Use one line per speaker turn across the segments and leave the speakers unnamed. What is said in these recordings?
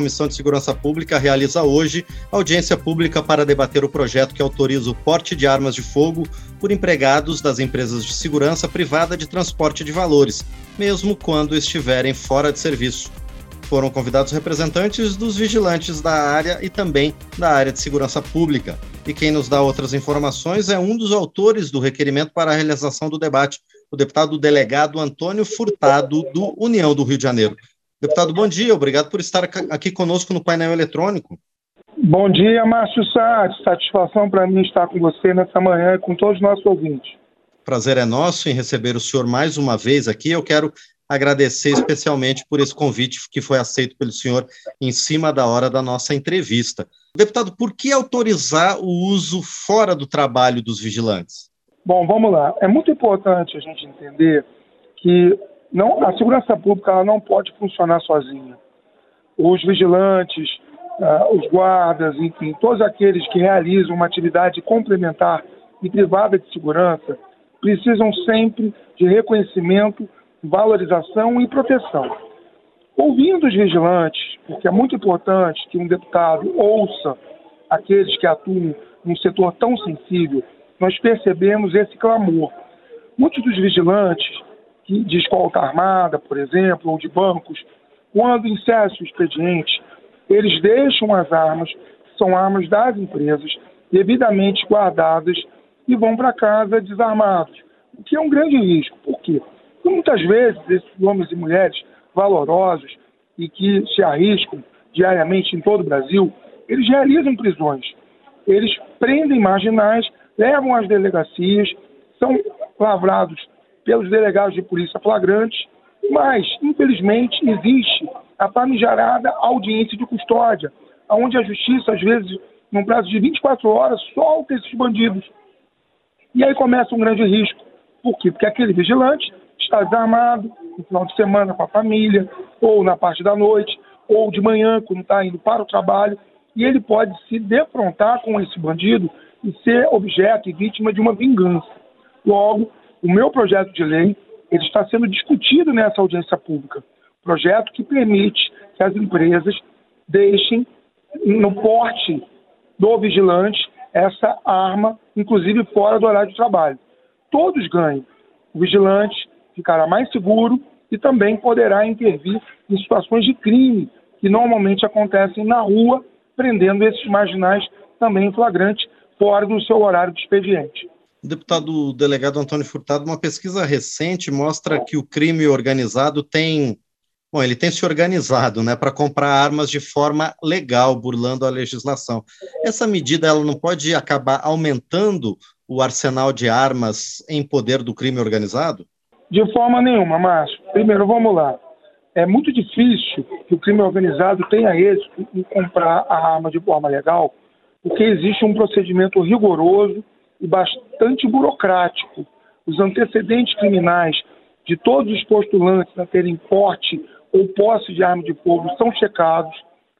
Comissão de Segurança Pública realiza hoje audiência pública para debater o projeto que autoriza o porte de armas de fogo por empregados das empresas de segurança privada de transporte de valores, mesmo quando estiverem fora de serviço. Foram convidados representantes dos vigilantes da área e também da área de segurança pública. E quem nos dá outras informações é um dos autores do requerimento para a realização do debate, o deputado delegado Antônio Furtado, do União do Rio de Janeiro. Deputado, bom dia, obrigado por estar aqui conosco no painel eletrônico.
Bom dia, Márcio Sá. Satisfação para mim estar com você nessa manhã e com todos os nossos ouvintes.
Prazer é nosso em receber o senhor mais uma vez aqui. Eu quero agradecer especialmente por esse convite que foi aceito pelo senhor em cima da hora da nossa entrevista. Deputado, por que autorizar o uso fora do trabalho dos vigilantes?
Bom, vamos lá. É muito importante a gente entender que não, a segurança pública ela não pode funcionar sozinha. Os vigilantes, uh, os guardas, enfim, todos aqueles que realizam uma atividade complementar e privada de segurança precisam sempre de reconhecimento valorização e proteção. Ouvindo os vigilantes, porque é muito importante que um deputado ouça aqueles que atuam num setor tão sensível, nós percebemos esse clamor. Muitos dos vigilantes, de escolta armada, por exemplo, ou de bancos, quando encerra o expediente, eles deixam as armas, são armas das empresas, devidamente guardadas e vão para casa desarmados, o que é um grande risco. Por quê? E muitas vezes esses homens e mulheres valorosos e que se arriscam diariamente em todo o Brasil, eles realizam prisões. Eles prendem marginais, levam às delegacias, são lavrados pelos delegados de polícia flagrantes, mas, infelizmente, existe a famigerada audiência de custódia, onde a justiça, às vezes, num prazo de 24 horas, solta esses bandidos. E aí começa um grande risco. Por quê? Porque aquele vigilante está desarmado no final de semana com a família, ou na parte da noite, ou de manhã, quando está indo para o trabalho, e ele pode se defrontar com esse bandido e ser objeto e vítima de uma vingança. Logo, o meu projeto de lei ele está sendo discutido nessa audiência pública. Projeto que permite que as empresas deixem no porte do vigilante essa arma, inclusive fora do horário de trabalho. Todos ganham. O vigilante, ficará mais seguro e também poderá intervir em situações de crime que normalmente acontecem na rua, prendendo esses marginais também em flagrante, fora do seu horário de expediente.
Deputado delegado Antônio Furtado, uma pesquisa recente mostra que o crime organizado tem, bom, ele tem se organizado, né, para comprar armas de forma legal, burlando a legislação. Essa medida ela não pode acabar aumentando o arsenal de armas em poder do crime organizado?
De forma nenhuma, Márcio. Primeiro, vamos lá. É muito difícil que o crime organizado tenha êxito em comprar a arma de forma legal, porque existe um procedimento rigoroso e bastante burocrático. Os antecedentes criminais de todos os postulantes a terem porte ou posse de arma de fogo são checados.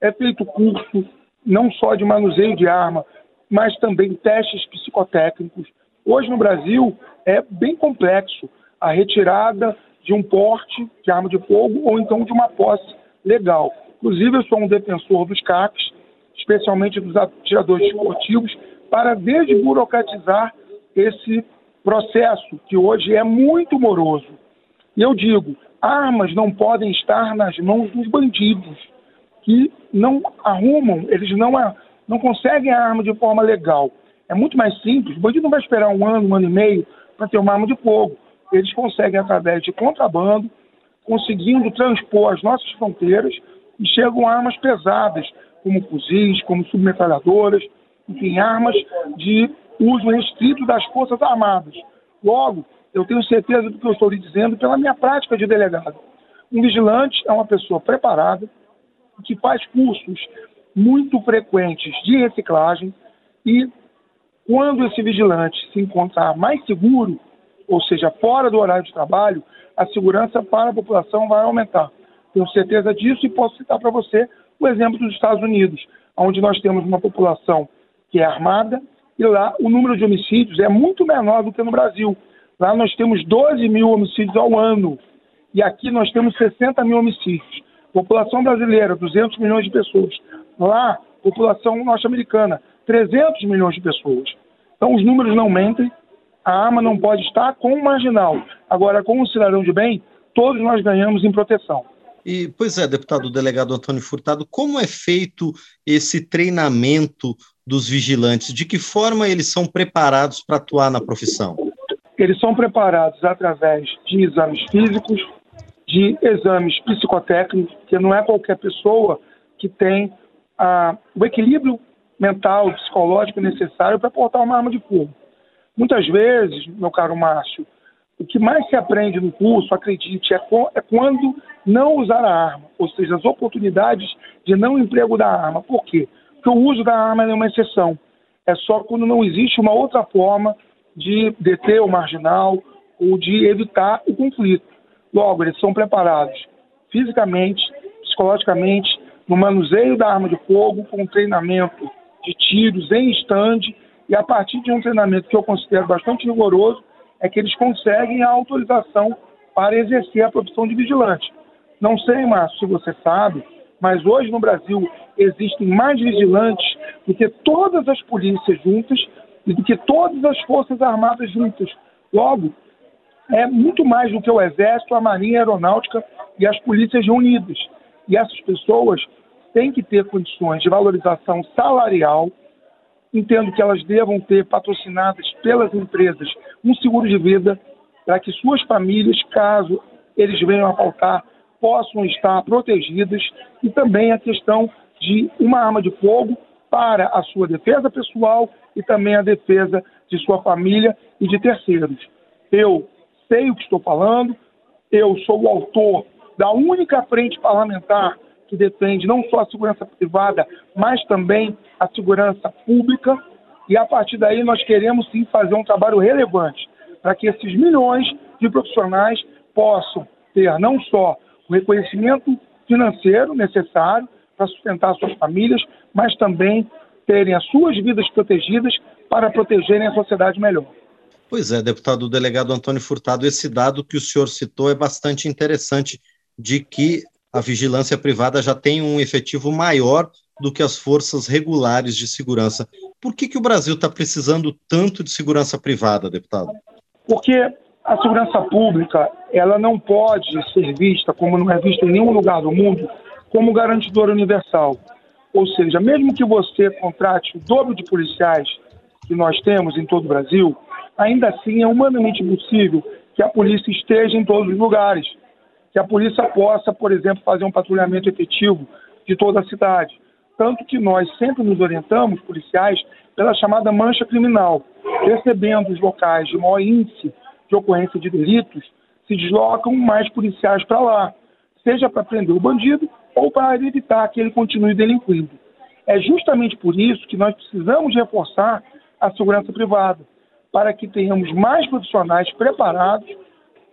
É feito curso não só de manuseio de arma, mas também testes psicotécnicos. Hoje no Brasil é bem complexo a retirada de um porte de arma de fogo ou então de uma posse legal. Inclusive, eu sou um defensor dos CACs, especialmente dos atiradores esportivos, para desburocratizar esse processo, que hoje é muito moroso. E eu digo, armas não podem estar nas mãos dos bandidos, que não arrumam, eles não, não conseguem a arma de forma legal. É muito mais simples, o bandido não vai esperar um ano, um ano e meio para ter uma arma de fogo eles conseguem, através de contrabando, conseguindo transpor as nossas fronteiras e chegam armas pesadas, como fuzis, como submetralhadoras, enfim, armas de uso restrito das Forças Armadas. Logo, eu tenho certeza do que eu estou lhe dizendo pela minha prática de delegado. Um vigilante é uma pessoa preparada, que faz cursos muito frequentes de reciclagem e quando esse vigilante se encontrar mais seguro, ou seja, fora do horário de trabalho, a segurança para a população vai aumentar. Tenho certeza disso e posso citar para você o exemplo dos Estados Unidos, onde nós temos uma população que é armada e lá o número de homicídios é muito menor do que no Brasil. Lá nós temos 12 mil homicídios ao ano e aqui nós temos 60 mil homicídios. População brasileira, 200 milhões de pessoas. Lá, população norte-americana, 300 milhões de pessoas. Então, os números não mentem. A arma não pode estar com o marginal. Agora, com o cidadão de bem, todos nós ganhamos em proteção.
E, pois é, deputado delegado Antônio Furtado, como é feito esse treinamento dos vigilantes? De que forma eles são preparados para atuar na profissão?
Eles são preparados através de exames físicos, de exames psicotécnicos, que não é qualquer pessoa que tem ah, o equilíbrio mental, psicológico necessário para portar uma arma de fogo. Muitas vezes, meu caro Márcio, o que mais se aprende no curso, acredite, é, é quando não usar a arma, ou seja, as oportunidades de não emprego da arma. Por quê? Porque o uso da arma é uma exceção. É só quando não existe uma outra forma de deter o marginal ou de evitar o conflito. Logo, eles são preparados fisicamente, psicologicamente, no manuseio da arma de fogo, com treinamento de tiros em stand, e a partir de um treinamento que eu considero bastante rigoroso, é que eles conseguem a autorização para exercer a profissão de vigilante. Não sei, Márcio, se você sabe, mas hoje no Brasil existem mais vigilantes do que todas as polícias juntas e do que todas as forças armadas juntas. Logo, é muito mais do que o Exército, a Marinha a Aeronáutica e as polícias reunidas. E essas pessoas têm que ter condições de valorização salarial. Entendo que elas devam ter patrocinadas pelas empresas um seguro de vida para que suas famílias, caso eles venham a faltar, possam estar protegidas e também a questão de uma arma de fogo para a sua defesa pessoal e também a defesa de sua família e de terceiros. Eu sei o que estou falando, eu sou o autor da única frente parlamentar que defende não só a segurança privada, mas também a segurança pública. E a partir daí nós queremos sim fazer um trabalho relevante para que esses milhões de profissionais possam ter não só o reconhecimento financeiro necessário para sustentar suas famílias, mas também terem as suas vidas protegidas para protegerem a sociedade melhor.
Pois é, deputado delegado Antônio Furtado, esse dado que o senhor citou é bastante interessante, de que a vigilância privada já tem um efetivo maior do que as forças regulares de segurança. Por que, que o Brasil está precisando tanto de segurança privada, deputado?
Porque a segurança pública ela não pode ser vista, como não é vista em nenhum lugar do mundo, como garantidora universal. Ou seja, mesmo que você contrate o dobro de policiais que nós temos em todo o Brasil, ainda assim é humanamente possível que a polícia esteja em todos os lugares, que a polícia possa, por exemplo, fazer um patrulhamento efetivo de toda a cidade. Tanto que nós sempre nos orientamos, policiais, pela chamada mancha criminal, percebendo os locais de maior índice de ocorrência de delitos, se deslocam mais policiais para lá, seja para prender o bandido ou para evitar que ele continue delinquindo. É justamente por isso que nós precisamos reforçar a segurança privada para que tenhamos mais profissionais preparados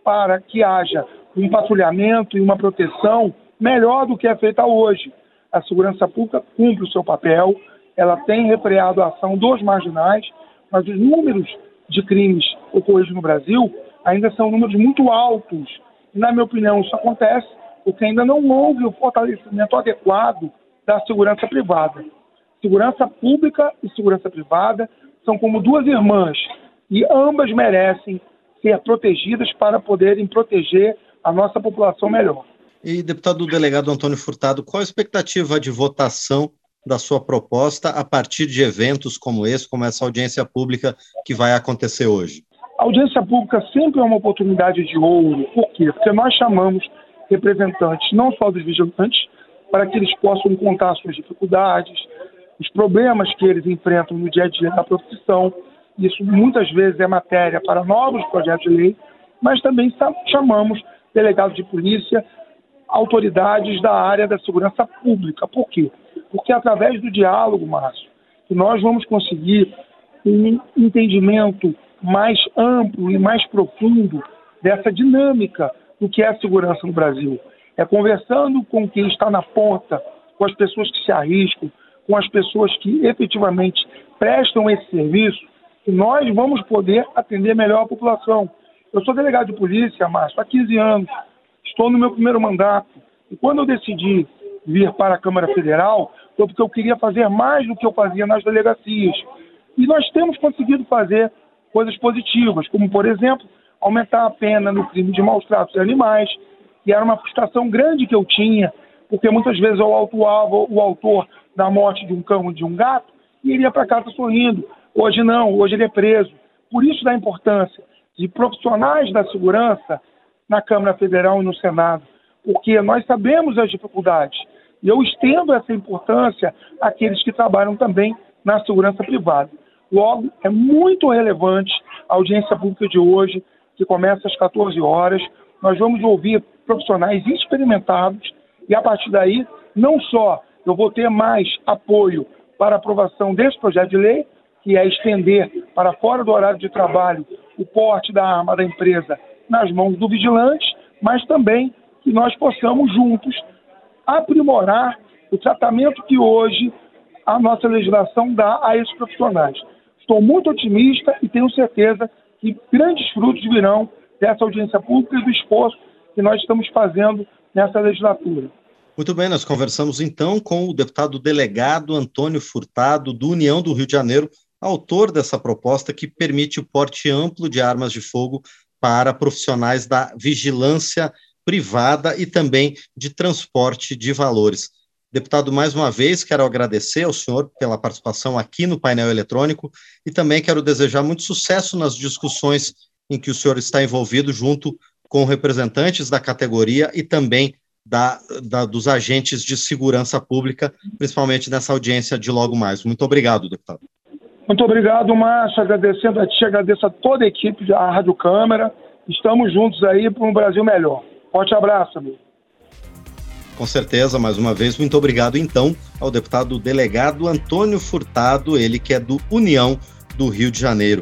para que haja um patrulhamento e uma proteção melhor do que é feita hoje. A segurança pública cumpre o seu papel, ela tem refreado a ação dos marginais, mas os números de crimes ocorridos no Brasil ainda são números muito altos. Na minha opinião, isso acontece porque ainda não houve o fortalecimento adequado da segurança privada. Segurança pública e segurança privada são como duas irmãs e ambas merecem ser protegidas para poderem proteger a nossa população melhor.
E, deputado delegado Antônio Furtado, qual a expectativa de votação da sua proposta a partir de eventos como esse, como essa audiência pública que vai acontecer hoje?
A audiência pública sempre é uma oportunidade de ouro. Por quê? Porque nós chamamos representantes não só dos vigilantes, para que eles possam contar suas dificuldades, os problemas que eles enfrentam no dia a dia da profissão, isso muitas vezes é matéria para novos projetos de lei, mas também chamamos delegados de polícia, autoridades da área da segurança pública. Por quê? Porque é através do diálogo, Márcio, que nós vamos conseguir um entendimento mais amplo e mais profundo dessa dinâmica do que é a segurança no Brasil. É conversando com quem está na ponta, com as pessoas que se arriscam, com as pessoas que efetivamente prestam esse serviço, que nós vamos poder atender melhor a população. Eu sou delegado de polícia, Márcio, há 15 anos. Estou no meu primeiro mandato. E quando eu decidi vir para a Câmara Federal, foi porque eu queria fazer mais do que eu fazia nas delegacias. E nós temos conseguido fazer coisas positivas, como, por exemplo, aumentar a pena no crime de maus tratos de animais, que era uma frustração grande que eu tinha, porque muitas vezes eu autuava o autor da morte de um cão ou de um gato e iria para casa sorrindo. Hoje não, hoje ele é preso. Por isso da importância de profissionais da segurança na Câmara Federal e no Senado, porque nós sabemos as dificuldades. E eu estendo essa importância àqueles que trabalham também na segurança privada. Logo, é muito relevante a audiência pública de hoje, que começa às 14 horas. Nós vamos ouvir profissionais experimentados e, a partir daí, não só eu vou ter mais apoio para a aprovação desse projeto de lei, que é estender para fora do horário de trabalho o porte da arma da empresa nas mãos do vigilante, mas também que nós possamos juntos aprimorar o tratamento que hoje a nossa legislação dá a esses profissionais. Estou muito otimista e tenho certeza que grandes frutos virão dessa audiência pública e do esforço que nós estamos fazendo nessa legislatura.
Muito bem, nós conversamos então com o deputado delegado Antônio Furtado, do União do Rio de Janeiro, autor dessa proposta que permite o porte amplo de armas de fogo para profissionais da vigilância privada e também de transporte de valores. Deputado, mais uma vez, quero agradecer ao senhor pela participação aqui no painel eletrônico e também quero desejar muito sucesso nas discussões em que o senhor está envolvido junto com representantes da categoria e também da, da, dos agentes de segurança pública, principalmente nessa audiência de logo mais. Muito obrigado, deputado.
Muito obrigado, Márcio. Agradecendo a ti, agradeço a toda a equipe da Rádio Câmara. Estamos juntos aí para um Brasil melhor. Forte abraço, amigo.
Com certeza, mais uma vez, muito obrigado então ao deputado delegado Antônio Furtado, ele que é do União do Rio de Janeiro.